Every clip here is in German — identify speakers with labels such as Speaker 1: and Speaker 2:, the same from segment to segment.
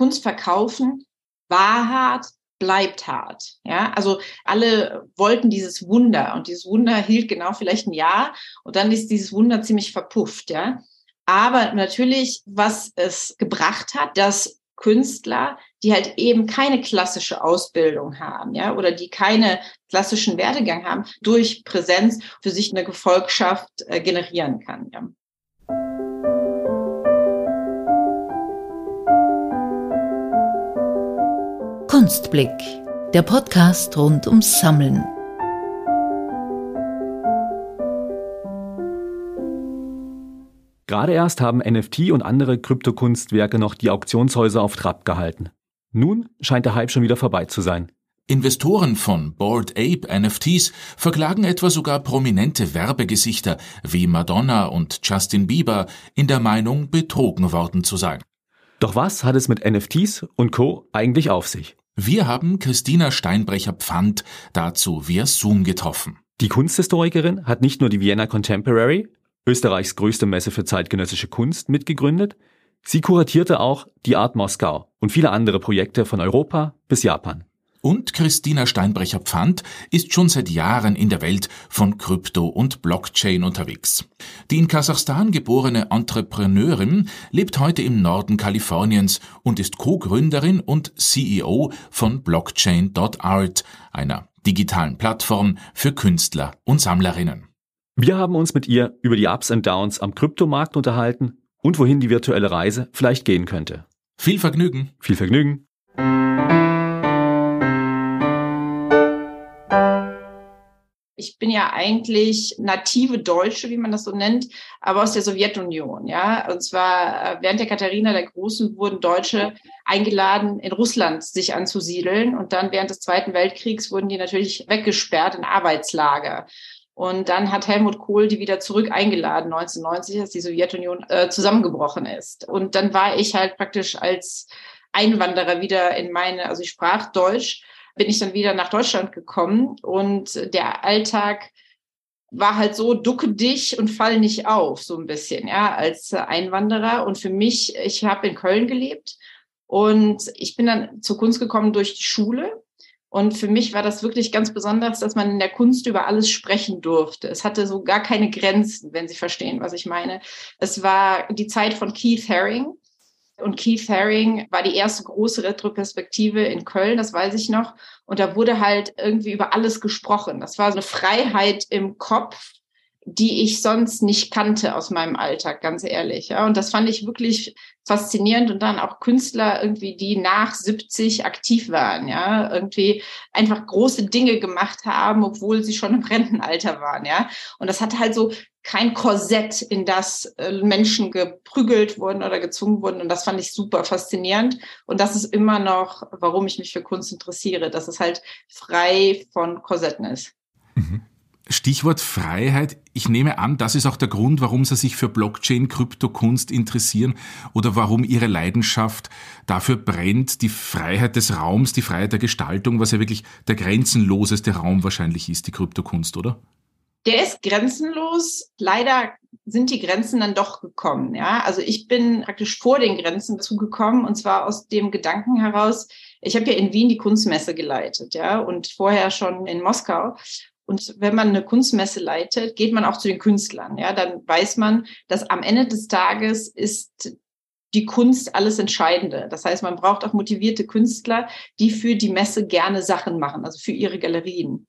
Speaker 1: Kunst verkaufen war hart, bleibt hart. Ja, also alle wollten dieses Wunder und dieses Wunder hielt genau vielleicht ein Jahr und dann ist dieses Wunder ziemlich verpufft. Ja, aber natürlich, was es gebracht hat, dass Künstler, die halt eben keine klassische Ausbildung haben, ja, oder die keine klassischen Werdegang haben, durch Präsenz für sich eine Gefolgschaft äh, generieren kann. Ja.
Speaker 2: Kunstblick, der Podcast rund ums Sammeln.
Speaker 3: Gerade erst haben NFT und andere Kryptokunstwerke noch die Auktionshäuser auf Trab gehalten. Nun scheint der Hype schon wieder vorbei zu sein.
Speaker 4: Investoren von Bored Ape NFTs verklagen etwa sogar prominente Werbegesichter wie Madonna und Justin Bieber in der Meinung, betrogen worden zu sein.
Speaker 3: Doch was hat es mit NFTs und Co. eigentlich auf sich?
Speaker 4: Wir haben Christina Steinbrecher-Pfand dazu via Zoom getroffen.
Speaker 3: Die Kunsthistorikerin hat nicht nur die Vienna Contemporary, Österreichs größte Messe für zeitgenössische Kunst, mitgegründet, sie kuratierte auch die Art Moskau und viele andere Projekte von Europa bis Japan.
Speaker 4: Und Christina Steinbrecher-Pfand ist schon seit Jahren in der Welt von Krypto und Blockchain unterwegs. Die in Kasachstan geborene Entrepreneurin lebt heute im Norden Kaliforniens und ist Co-Gründerin und CEO von Blockchain.art, einer digitalen Plattform für Künstler und Sammlerinnen.
Speaker 3: Wir haben uns mit ihr über die Ups und Downs am Kryptomarkt unterhalten und wohin die virtuelle Reise vielleicht gehen könnte.
Speaker 4: Viel Vergnügen.
Speaker 3: Viel Vergnügen.
Speaker 1: Ich bin ja eigentlich native Deutsche, wie man das so nennt, aber aus der Sowjetunion, ja. Und zwar äh, während der Katharina der Großen wurden Deutsche eingeladen, in Russland sich anzusiedeln. Und dann während des Zweiten Weltkriegs wurden die natürlich weggesperrt in Arbeitslager. Und dann hat Helmut Kohl die wieder zurück eingeladen, 1990, als die Sowjetunion äh, zusammengebrochen ist. Und dann war ich halt praktisch als Einwanderer wieder in meine, also ich sprach Deutsch, bin ich dann wieder nach Deutschland gekommen und der Alltag war halt so, ducke dich und fall nicht auf, so ein bisschen, ja, als Einwanderer. Und für mich, ich habe in Köln gelebt und ich bin dann zur Kunst gekommen durch die Schule. Und für mich war das wirklich ganz besonders, dass man in der Kunst über alles sprechen durfte. Es hatte so gar keine Grenzen, wenn Sie verstehen, was ich meine. Es war die Zeit von Keith Haring, und Keith Haring war die erste große Retroperspektive in Köln, das weiß ich noch. Und da wurde halt irgendwie über alles gesprochen. Das war so eine Freiheit im Kopf, die ich sonst nicht kannte aus meinem Alltag, ganz ehrlich. Ja. Und das fand ich wirklich faszinierend. Und dann auch Künstler irgendwie, die nach 70 aktiv waren, ja, irgendwie einfach große Dinge gemacht haben, obwohl sie schon im Rentenalter waren, ja. Und das hat halt so kein Korsett, in das äh, Menschen geprügelt wurden oder gezwungen wurden. Und das fand ich super faszinierend. Und das ist immer noch, warum ich mich für Kunst interessiere, dass es halt frei von Korsetten ist.
Speaker 4: Mhm. Stichwort Freiheit. Ich nehme an, das ist auch der Grund, warum Sie sich für Blockchain, Kryptokunst interessieren oder warum Ihre Leidenschaft dafür brennt, die Freiheit des Raums, die Freiheit der Gestaltung, was ja wirklich der grenzenloseste Raum wahrscheinlich ist, die Kryptokunst, oder?
Speaker 1: Der ist grenzenlos. Leider sind die Grenzen dann doch gekommen. Ja, also ich bin praktisch vor den Grenzen zugekommen und zwar aus dem Gedanken heraus. Ich habe ja in Wien die Kunstmesse geleitet, ja, und vorher schon in Moskau. Und wenn man eine Kunstmesse leitet, geht man auch zu den Künstlern. Ja, dann weiß man, dass am Ende des Tages ist die Kunst alles Entscheidende. Das heißt, man braucht auch motivierte Künstler, die für die Messe gerne Sachen machen, also für ihre Galerien.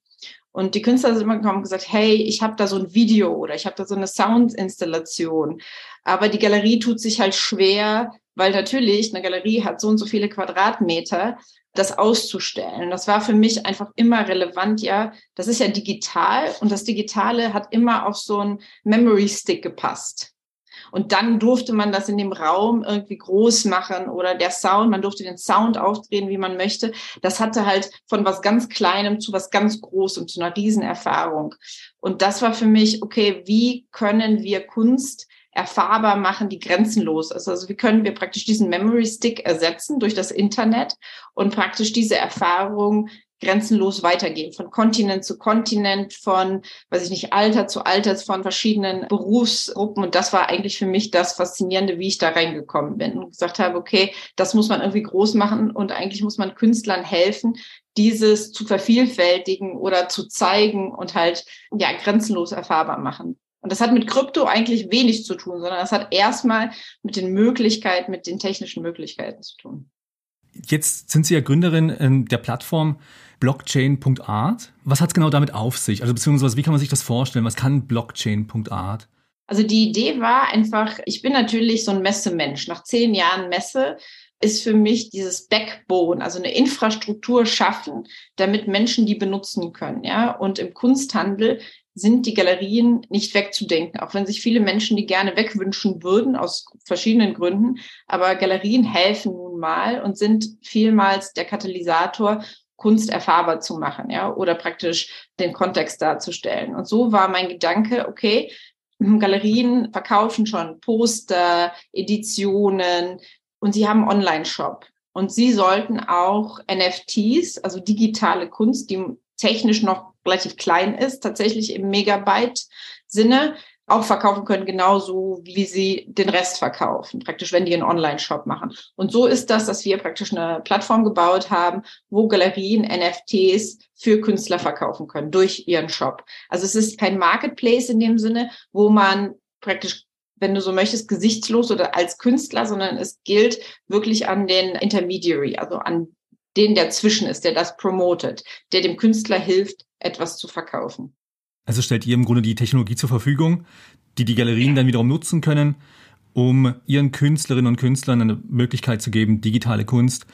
Speaker 1: Und die Künstler sind immer gekommen und gesagt, hey, ich habe da so ein Video oder ich habe da so eine Soundinstallation. Aber die Galerie tut sich halt schwer, weil natürlich eine Galerie hat so und so viele Quadratmeter, das auszustellen. Das war für mich einfach immer relevant, ja. Das ist ja digital und das Digitale hat immer auf so ein Memory Stick gepasst. Und dann durfte man das in dem Raum irgendwie groß machen oder der Sound, man durfte den Sound aufdrehen, wie man möchte. Das hatte halt von was ganz Kleinem zu was ganz Großem, zu einer Riesenerfahrung. Und das war für mich, okay, wie können wir Kunst erfahrbar machen, die grenzenlos ist. Also wie können wir praktisch diesen Memory Stick ersetzen durch das Internet und praktisch diese Erfahrung grenzenlos weitergehen, von Kontinent zu Kontinent, von, weiß ich nicht, Alter zu Alter, von verschiedenen Berufsgruppen. Und das war eigentlich für mich das Faszinierende, wie ich da reingekommen bin und gesagt habe, okay, das muss man irgendwie groß machen und eigentlich muss man Künstlern helfen, dieses zu vervielfältigen oder zu zeigen und halt, ja, grenzenlos erfahrbar machen. Und das hat mit Krypto eigentlich wenig zu tun, sondern das hat erstmal mit den Möglichkeiten, mit den technischen Möglichkeiten zu tun.
Speaker 5: Jetzt sind Sie ja Gründerin ähm, der Plattform Blockchain.art. Was hat es genau damit auf sich? Also beziehungsweise wie kann man sich das vorstellen? Was kann Blockchain.art?
Speaker 1: Also die Idee war einfach, ich bin natürlich so ein Messemensch. Nach zehn Jahren Messe ist für mich dieses Backbone, also eine Infrastruktur schaffen, damit Menschen die benutzen können. Ja, und im Kunsthandel sind die Galerien nicht wegzudenken, auch wenn sich viele Menschen die gerne wegwünschen würden aus verschiedenen Gründen. Aber Galerien helfen nun mal und sind vielmals der Katalysator, Kunst erfahrbar zu machen, ja, oder praktisch den Kontext darzustellen. Und so war mein Gedanke, okay, Galerien verkaufen schon Poster, Editionen und sie haben Online-Shop. Und sie sollten auch NFTs, also digitale Kunst, die technisch noch relativ klein ist, tatsächlich im Megabyte-Sinne auch verkaufen können, genauso wie sie den Rest verkaufen, praktisch wenn die einen Online-Shop machen. Und so ist das, dass wir praktisch eine Plattform gebaut haben, wo Galerien NFTs für Künstler verkaufen können durch ihren Shop. Also es ist kein Marketplace in dem Sinne, wo man praktisch wenn du so möchtest, gesichtslos oder als Künstler, sondern es gilt wirklich an den Intermediary, also an den, der zwischen ist, der das promotet, der dem Künstler hilft, etwas zu verkaufen.
Speaker 5: Also stellt ihr im Grunde die Technologie zur Verfügung, die die Galerien dann wiederum nutzen können, um ihren Künstlerinnen und Künstlern eine Möglichkeit zu geben, digitale Kunst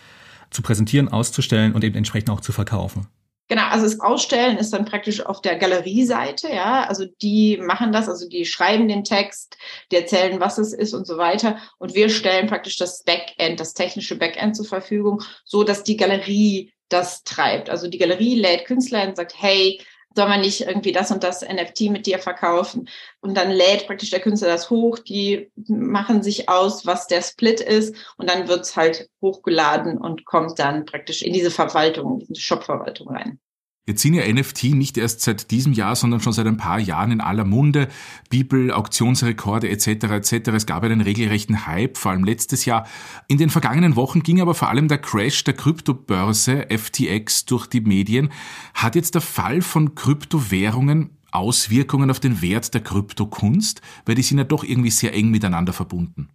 Speaker 5: zu präsentieren, auszustellen und eben entsprechend auch zu verkaufen.
Speaker 1: Genau, also das Ausstellen ist dann praktisch auf der Galerieseite, ja. Also die machen das, also die schreiben den Text, die erzählen, was es ist und so weiter. Und wir stellen praktisch das Backend, das technische Backend zur Verfügung, so dass die Galerie das treibt. Also die Galerie lädt Künstler und sagt, hey, soll man nicht irgendwie das und das NFT mit dir verkaufen? Und dann lädt praktisch der Künstler das hoch, die machen sich aus, was der Split ist und dann wird's halt hochgeladen und kommt dann praktisch in diese Verwaltung, in diese Shop-Verwaltung rein.
Speaker 4: Jetzt sind ja NFT nicht erst seit diesem Jahr, sondern schon seit ein paar Jahren in aller Munde. Bibel, Auktionsrekorde etc. etc. Es gab einen regelrechten Hype, vor allem letztes Jahr. In den vergangenen Wochen ging aber vor allem der Crash der Kryptobörse FTX durch die Medien. Hat jetzt der Fall von Kryptowährungen Auswirkungen auf den Wert der Kryptokunst? Weil die sind ja doch irgendwie sehr eng miteinander verbunden.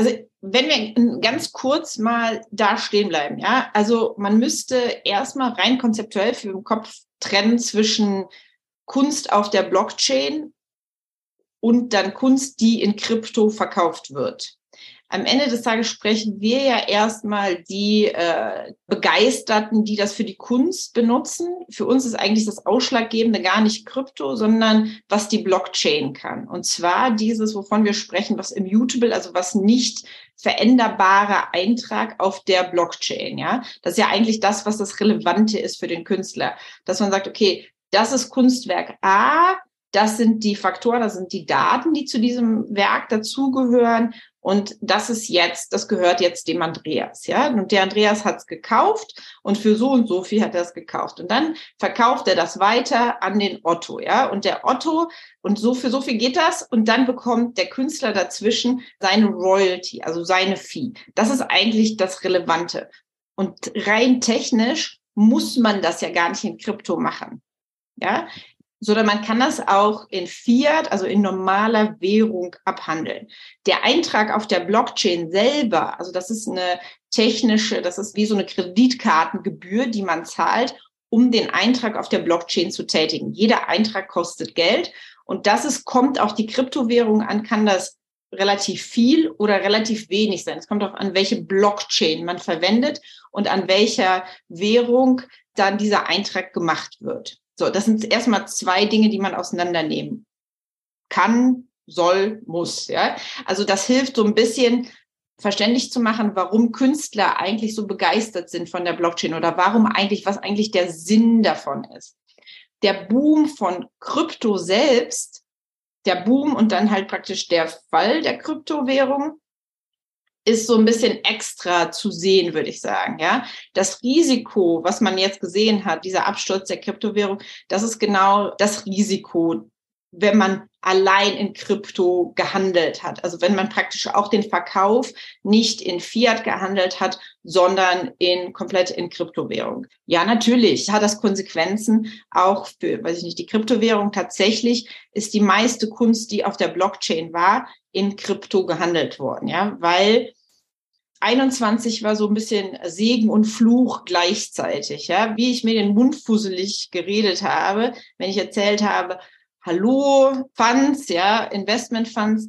Speaker 1: Also wenn wir ganz kurz mal da stehen bleiben, ja, also man müsste erstmal rein konzeptuell für den Kopf trennen zwischen Kunst auf der Blockchain und dann Kunst, die in Krypto verkauft wird am Ende des Tages sprechen wir ja erstmal die äh, Begeisterten, die das für die Kunst benutzen. Für uns ist eigentlich das Ausschlaggebende gar nicht Krypto, sondern was die Blockchain kann. Und zwar dieses, wovon wir sprechen, was immutable, also was nicht veränderbare Eintrag auf der Blockchain. Ja, das ist ja eigentlich das, was das Relevante ist für den Künstler, dass man sagt, okay, das ist Kunstwerk A, das sind die Faktoren, das sind die Daten, die zu diesem Werk dazugehören. Und das ist jetzt, das gehört jetzt dem Andreas, ja. Und der Andreas hat es gekauft und für so und so viel hat er es gekauft. Und dann verkauft er das weiter an den Otto, ja. Und der Otto, und so für so viel geht das. Und dann bekommt der Künstler dazwischen seine Royalty, also seine Fee. Das ist eigentlich das Relevante. Und rein technisch muss man das ja gar nicht in Krypto machen. Ja, sondern man kann das auch in Fiat, also in normaler Währung abhandeln. Der Eintrag auf der Blockchain selber, also das ist eine technische, das ist wie so eine Kreditkartengebühr, die man zahlt, um den Eintrag auf der Blockchain zu tätigen. Jeder Eintrag kostet Geld und das ist, kommt auf die Kryptowährung an, kann das relativ viel oder relativ wenig sein. Es kommt auch an, welche Blockchain man verwendet und an welcher Währung dann dieser Eintrag gemacht wird. So, das sind erstmal zwei Dinge, die man auseinandernehmen kann, soll, muss. Ja? Also das hilft so ein bisschen verständlich zu machen, warum Künstler eigentlich so begeistert sind von der Blockchain oder warum eigentlich, was eigentlich der Sinn davon ist. Der Boom von Krypto selbst, der Boom und dann halt praktisch der Fall der Kryptowährung ist so ein bisschen extra zu sehen, würde ich sagen. Ja, das Risiko, was man jetzt gesehen hat, dieser Absturz der Kryptowährung, das ist genau das Risiko, wenn man allein in Krypto gehandelt hat. Also wenn man praktisch auch den Verkauf nicht in Fiat gehandelt hat, sondern in komplett in Kryptowährung. Ja, natürlich hat das Konsequenzen auch für, weiß ich nicht, die Kryptowährung. Tatsächlich ist die meiste Kunst, die auf der Blockchain war, in Krypto gehandelt worden. Ja, weil 21 war so ein bisschen Segen und Fluch gleichzeitig, ja, wie ich mir den Mund fusselig geredet habe, wenn ich erzählt habe, Hallo, Funds, ja, Investment Funds,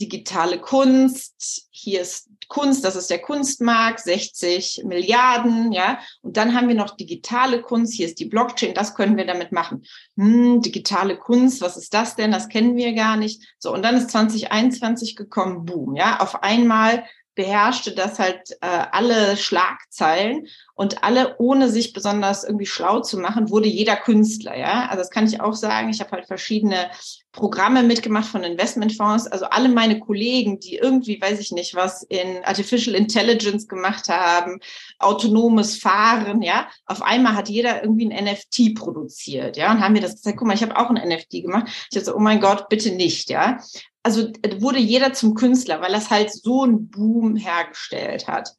Speaker 1: digitale Kunst, hier ist Kunst, das ist der Kunstmarkt, 60 Milliarden, ja. Und dann haben wir noch digitale Kunst, hier ist die Blockchain, das können wir damit machen. Hm, digitale Kunst, was ist das denn? Das kennen wir gar nicht. So, und dann ist 2021 gekommen, boom, ja. Auf einmal beherrschte das halt äh, alle Schlagzeilen und alle, ohne sich besonders irgendwie schlau zu machen, wurde jeder Künstler, ja. Also das kann ich auch sagen. Ich habe halt verschiedene Programme mitgemacht von Investmentfonds. Also alle meine Kollegen, die irgendwie, weiß ich nicht, was in Artificial Intelligence gemacht haben, autonomes Fahren, ja. Auf einmal hat jeder irgendwie ein NFT produziert, ja. Und haben mir das gesagt, guck mal, ich habe auch ein NFT gemacht. Ich habe so, oh mein Gott, bitte nicht, ja also wurde jeder zum Künstler, weil das halt so einen Boom hergestellt hat.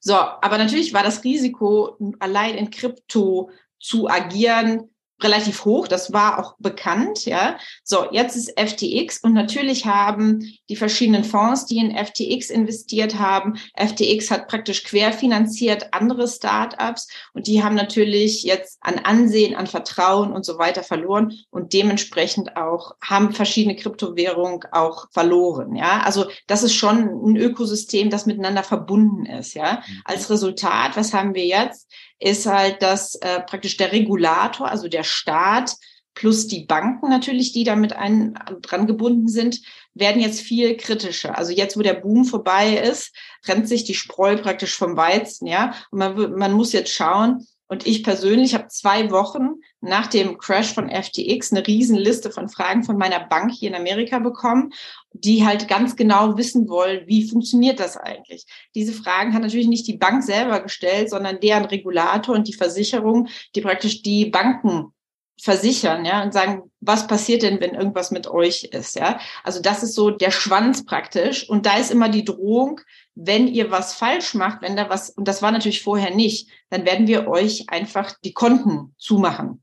Speaker 1: So, aber natürlich war das Risiko, allein in Krypto zu agieren, relativ hoch. Das war auch bekannt, ja. So, jetzt ist FTX und natürlich haben die verschiedenen Fonds, die in FTX investiert haben, FTX hat praktisch querfinanziert andere Startups und die haben natürlich jetzt an Ansehen, an Vertrauen und so weiter verloren und dementsprechend auch haben verschiedene Kryptowährungen auch verloren, ja. Also, das ist schon ein Ökosystem, das miteinander verbunden ist, ja. Mhm. Als Resultat, was haben wir jetzt? Ist halt, dass äh, praktisch der Regulator, also der Staat plus die Banken natürlich, die damit ein, dran gebunden sind, werden jetzt viel kritischer. Also jetzt, wo der Boom vorbei ist, trennt sich die Spreu praktisch vom Weizen, ja. Und man, man muss jetzt schauen, und ich persönlich habe zwei Wochen nach dem Crash von FTX eine Riesenliste von Fragen von meiner Bank hier in Amerika bekommen, die halt ganz genau wissen wollen, wie funktioniert das eigentlich. Diese Fragen hat natürlich nicht die Bank selber gestellt, sondern deren Regulator und die Versicherung, die praktisch die Banken versichern, ja, und sagen, was passiert denn, wenn irgendwas mit euch ist, ja? Also das ist so der Schwanz praktisch. Und da ist immer die Drohung, wenn ihr was falsch macht, wenn da was, und das war natürlich vorher nicht, dann werden wir euch einfach die Konten zumachen.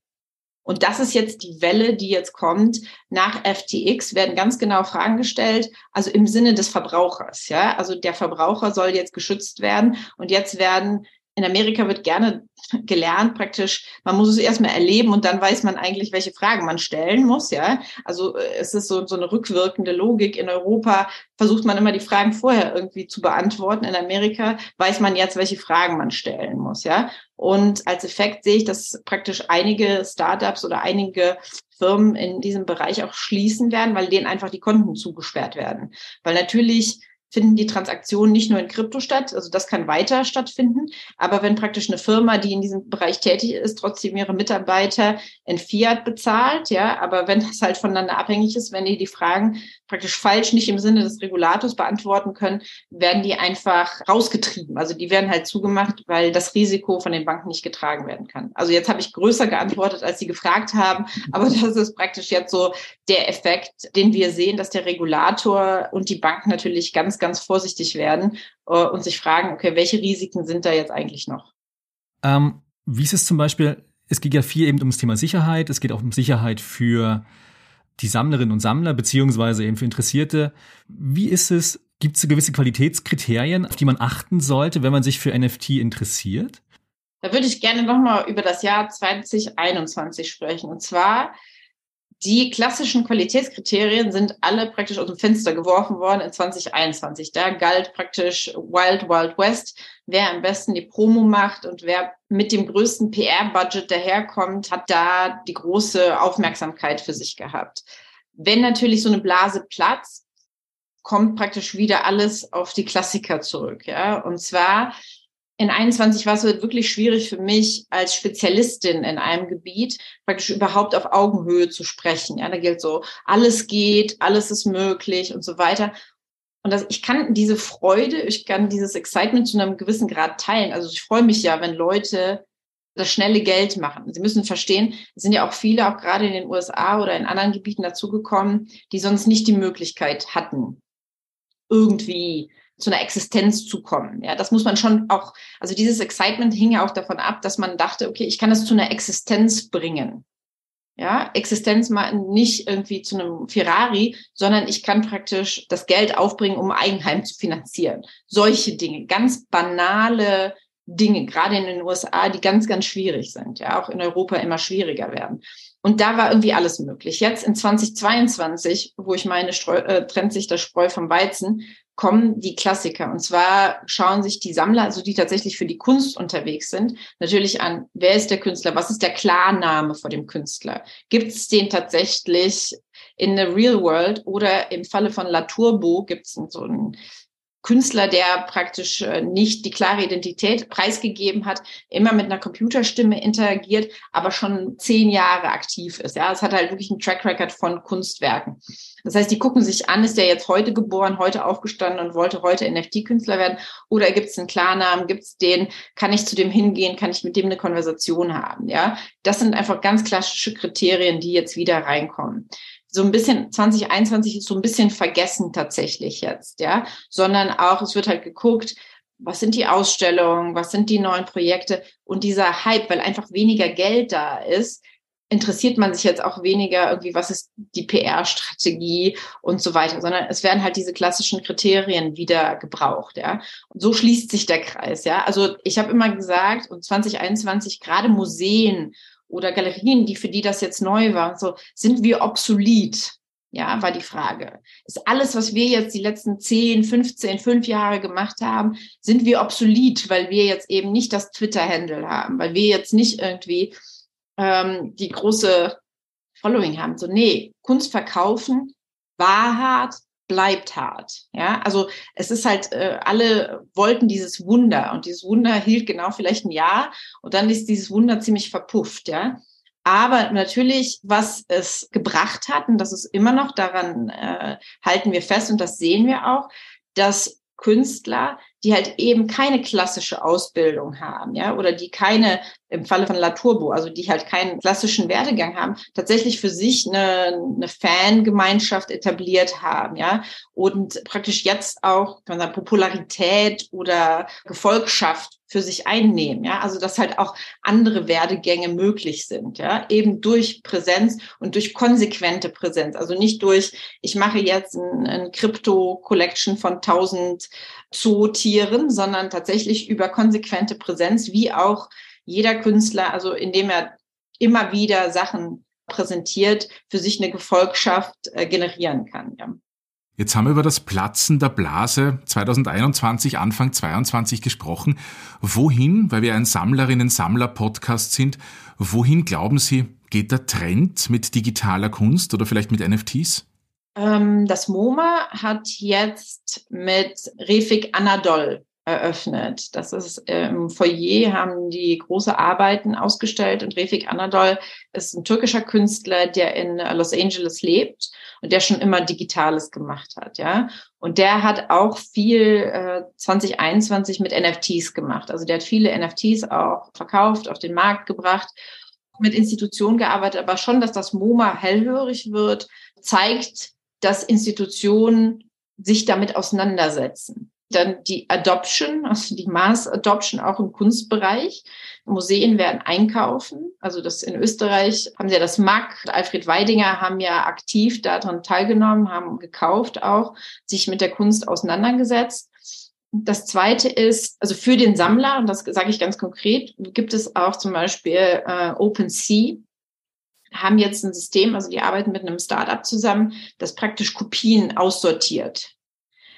Speaker 1: Und das ist jetzt die Welle, die jetzt kommt. Nach FTX werden ganz genau Fragen gestellt, also im Sinne des Verbrauchers, ja. Also der Verbraucher soll jetzt geschützt werden und jetzt werden in Amerika wird gerne gelernt praktisch, man muss es erstmal erleben und dann weiß man eigentlich, welche Fragen man stellen muss, ja. Also äh, es ist so, so eine rückwirkende Logik. In Europa versucht man immer die Fragen vorher irgendwie zu beantworten. In Amerika weiß man jetzt, welche Fragen man stellen muss, ja. Und als Effekt sehe ich, dass praktisch einige Startups oder einige Firmen in diesem Bereich auch schließen werden, weil denen einfach die Konten zugesperrt werden. Weil natürlich finden die Transaktionen nicht nur in Krypto statt, also das kann weiter stattfinden, aber wenn praktisch eine Firma, die in diesem Bereich tätig ist, trotzdem ihre Mitarbeiter in Fiat bezahlt, ja, aber wenn das halt voneinander abhängig ist, wenn die die Fragen praktisch falsch nicht im Sinne des Regulators beantworten können, werden die einfach rausgetrieben. Also die werden halt zugemacht, weil das Risiko von den Banken nicht getragen werden kann. Also jetzt habe ich größer geantwortet, als sie gefragt haben, aber das ist praktisch jetzt so der Effekt, den wir sehen, dass der Regulator und die Banken natürlich ganz ganz vorsichtig werden äh, und sich fragen, okay, welche Risiken sind da jetzt eigentlich noch?
Speaker 5: Ähm, wie ist es zum Beispiel, es geht ja viel eben ums Thema Sicherheit, es geht auch um Sicherheit für die Sammlerinnen und Sammler, beziehungsweise eben für Interessierte. Wie ist es, gibt es gewisse Qualitätskriterien, auf die man achten sollte, wenn man sich für NFT interessiert?
Speaker 1: Da würde ich gerne nochmal über das Jahr 2021 sprechen. Und zwar die klassischen Qualitätskriterien sind alle praktisch aus dem Fenster geworfen worden in 2021. Da galt praktisch Wild Wild West, wer am besten die Promo macht und wer mit dem größten PR-Budget daherkommt, hat da die große Aufmerksamkeit für sich gehabt. Wenn natürlich so eine Blase platzt, kommt praktisch wieder alles auf die Klassiker zurück. Ja? Und zwar in 21 war es wirklich schwierig für mich als Spezialistin in einem Gebiet praktisch überhaupt auf Augenhöhe zu sprechen. Ja, da gilt so, alles geht, alles ist möglich und so weiter. Und das, ich kann diese Freude, ich kann dieses Excitement zu einem gewissen Grad teilen. Also ich freue mich ja, wenn Leute das schnelle Geld machen. Sie müssen verstehen, es sind ja auch viele, auch gerade in den USA oder in anderen Gebieten dazugekommen, die sonst nicht die Möglichkeit hatten, irgendwie zu einer Existenz zu kommen. Ja, das muss man schon auch, also dieses Excitement hing ja auch davon ab, dass man dachte, okay, ich kann das zu einer Existenz bringen. Ja, Existenz mal nicht irgendwie zu einem Ferrari, sondern ich kann praktisch das Geld aufbringen, um Eigenheim zu finanzieren. Solche Dinge, ganz banale Dinge, gerade in den USA, die ganz, ganz schwierig sind, ja, auch in Europa immer schwieriger werden. Und da war irgendwie alles möglich. Jetzt in 2022, wo ich meine, Streu, äh, trennt sich das Spreu vom Weizen, kommen die Klassiker. Und zwar schauen sich die Sammler, also die tatsächlich für die Kunst unterwegs sind, natürlich an, wer ist der Künstler, was ist der Klarname vor dem Künstler? Gibt es den tatsächlich in the real world oder im Falle von Latourbeau gibt es so einen Künstler, der praktisch äh, nicht die klare Identität preisgegeben hat, immer mit einer Computerstimme interagiert, aber schon zehn Jahre aktiv ist. Ja, es hat halt wirklich einen Track Record von Kunstwerken. Das heißt, die gucken sich an, ist der jetzt heute geboren, heute aufgestanden und wollte heute NFT-Künstler werden? Oder gibt es einen Klarnamen? Gibt es den? Kann ich zu dem hingehen? Kann ich mit dem eine Konversation haben? Ja, das sind einfach ganz klassische Kriterien, die jetzt wieder reinkommen so ein bisschen 2021 ist so ein bisschen vergessen tatsächlich jetzt, ja, sondern auch es wird halt geguckt, was sind die Ausstellungen, was sind die neuen Projekte und dieser Hype, weil einfach weniger Geld da ist, interessiert man sich jetzt auch weniger irgendwie, was ist die PR-Strategie und so weiter, sondern es werden halt diese klassischen Kriterien wieder gebraucht, ja. Und so schließt sich der Kreis, ja. Also ich habe immer gesagt, und 2021 gerade Museen oder Galerien, die für die das jetzt neu war, so sind wir obsolet? Ja, war die Frage. Ist alles, was wir jetzt die letzten 10, 15, 5 Jahre gemacht haben, sind wir obsolet, weil wir jetzt eben nicht das Twitter-Handle haben, weil wir jetzt nicht irgendwie ähm, die große Following haben. So, nee, Kunst verkaufen, Wahrheit, bleibt hart. Ja, also es ist halt, äh, alle wollten dieses Wunder und dieses Wunder hielt genau vielleicht ein Jahr und dann ist dieses Wunder ziemlich verpufft. Ja, aber natürlich, was es gebracht hat, und das ist immer noch daran, äh, halten wir fest und das sehen wir auch, dass Künstler, die halt eben keine klassische Ausbildung haben, ja, oder die keine, im Falle von Laturbo, also die halt keinen klassischen Werdegang haben, tatsächlich für sich eine, eine Fangemeinschaft etabliert haben, ja, und praktisch jetzt auch, kann man sagen, Popularität oder Gefolgschaft für sich einnehmen, ja, also dass halt auch andere Werdegänge möglich sind, ja, eben durch Präsenz und durch konsequente Präsenz, also nicht durch, ich mache jetzt ein, ein Crypto-Collection von 1000 Zootieren, sondern tatsächlich über konsequente Präsenz, wie auch jeder Künstler, also indem er immer wieder Sachen präsentiert, für sich eine Gefolgschaft äh, generieren kann. Ja.
Speaker 4: Jetzt haben wir über das Platzen der Blase 2021, Anfang 22 gesprochen. Wohin, weil wir ein Sammlerinnen-Sammler-Podcast sind, wohin glauben Sie, geht der Trend mit digitaler Kunst oder vielleicht mit NFTs?
Speaker 1: Ähm, das MoMA hat jetzt mit Refik Anadol eröffnet. Das ist im Foyer, haben die große Arbeiten ausgestellt und Refik Anadol ist ein türkischer Künstler, der in Los Angeles lebt und der schon immer Digitales gemacht hat, ja. Und der hat auch viel äh, 2021 mit NFTs gemacht. Also der hat viele NFTs auch verkauft, auf den Markt gebracht, mit Institutionen gearbeitet, aber schon, dass das MoMA hellhörig wird, zeigt, dass Institutionen sich damit auseinandersetzen. Dann die Adoption, also die Mass Adoption auch im Kunstbereich. Museen werden einkaufen. Also das in Österreich haben sie ja das MAG, Alfred Weidinger haben ja aktiv daran teilgenommen, haben gekauft auch, sich mit der Kunst auseinandergesetzt. Das zweite ist, also für den Sammler, und das sage ich ganz konkret, gibt es auch zum Beispiel äh, OpenSea, haben jetzt ein System, also die arbeiten mit einem Startup zusammen, das praktisch Kopien aussortiert.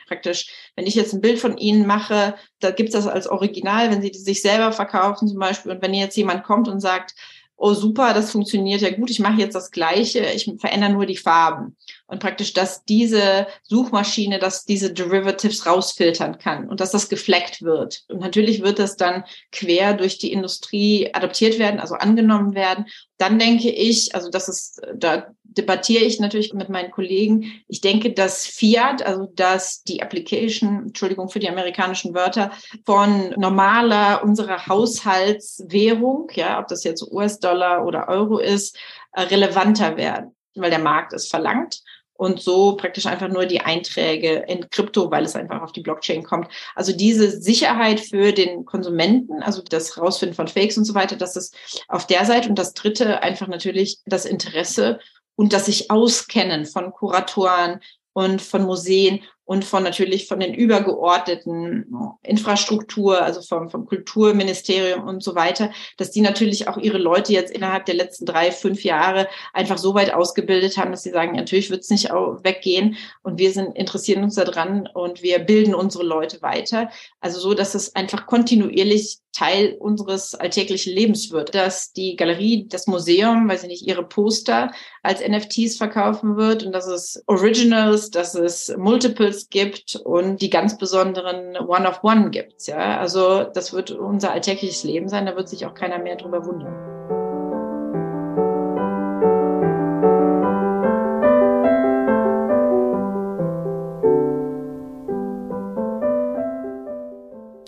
Speaker 1: Praktisch, wenn ich jetzt ein Bild von Ihnen mache, da gibt es das als Original, wenn Sie sich selber verkaufen zum Beispiel und wenn jetzt jemand kommt und sagt, oh super, das funktioniert ja gut, ich mache jetzt das Gleiche, ich verändere nur die Farben. Und praktisch, dass diese Suchmaschine, dass diese Derivatives rausfiltern kann und dass das gefleckt wird. Und natürlich wird das dann quer durch die Industrie adaptiert werden, also angenommen werden. Dann denke ich, also das ist, da debattiere ich natürlich mit meinen Kollegen. Ich denke, dass Fiat, also dass die Application, Entschuldigung für die amerikanischen Wörter, von normaler unserer Haushaltswährung, ja, ob das jetzt US-Dollar oder Euro ist, äh, relevanter werden, weil der Markt es verlangt und so praktisch einfach nur die Einträge in Krypto, weil es einfach auf die Blockchain kommt. Also diese Sicherheit für den Konsumenten, also das Rausfinden von Fakes und so weiter, das ist auf der Seite. Und das dritte einfach natürlich das Interesse und das sich auskennen von Kuratoren und von Museen und von natürlich von den übergeordneten Infrastruktur, also vom, vom Kulturministerium und so weiter, dass die natürlich auch ihre Leute jetzt innerhalb der letzten drei, fünf Jahre einfach so weit ausgebildet haben, dass sie sagen, natürlich wird es nicht weggehen und wir sind, interessieren uns daran und wir bilden unsere Leute weiter. Also so, dass es einfach kontinuierlich Teil unseres alltäglichen Lebens wird, dass die Galerie, das Museum, weiß ich nicht, ihre Poster als NFTs verkaufen wird und dass es Originals, dass es Multiples gibt und die ganz besonderen One-of-One gibt. Ja, also das wird unser alltägliches Leben sein. Da wird sich auch keiner mehr drüber wundern.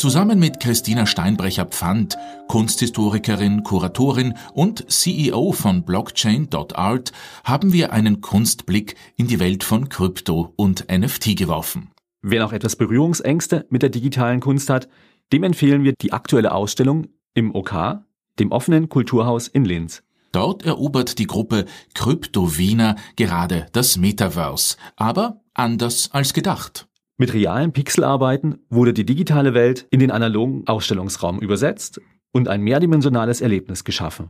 Speaker 4: Zusammen mit Christina Steinbrecher-Pfand, Kunsthistorikerin, Kuratorin und CEO von Blockchain.art, haben wir einen Kunstblick in die Welt von Krypto und NFT geworfen.
Speaker 3: Wer noch etwas Berührungsängste mit der digitalen Kunst hat, dem empfehlen wir die aktuelle Ausstellung im OK, dem offenen Kulturhaus in Linz.
Speaker 4: Dort erobert die Gruppe Krypto Wiener gerade das Metaverse, aber anders als gedacht.
Speaker 3: Mit realen Pixelarbeiten wurde die digitale Welt in den analogen Ausstellungsraum übersetzt und ein mehrdimensionales Erlebnis geschaffen.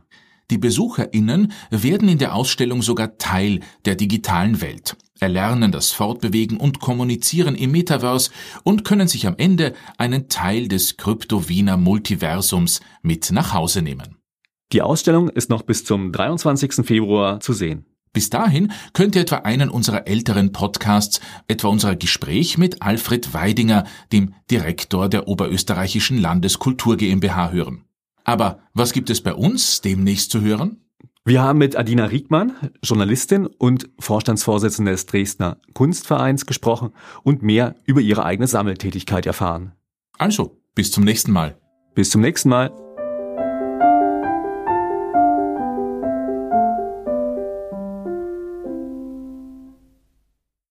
Speaker 4: Die BesucherInnen werden in der Ausstellung sogar Teil der digitalen Welt, erlernen das Fortbewegen und Kommunizieren im Metaverse und können sich am Ende einen Teil des Krypto-Wiener Multiversums mit nach Hause nehmen.
Speaker 3: Die Ausstellung ist noch bis zum 23. Februar zu sehen.
Speaker 4: Bis dahin könnt ihr etwa einen unserer älteren Podcasts, etwa unser Gespräch mit Alfred Weidinger, dem Direktor der Oberösterreichischen Landeskultur GmbH hören. Aber was gibt es bei uns demnächst zu hören?
Speaker 3: Wir haben mit Adina Riegmann, Journalistin und Vorstandsvorsitzende des Dresdner Kunstvereins gesprochen und mehr über ihre eigene Sammeltätigkeit erfahren.
Speaker 4: Also, bis zum nächsten Mal.
Speaker 3: Bis zum nächsten Mal.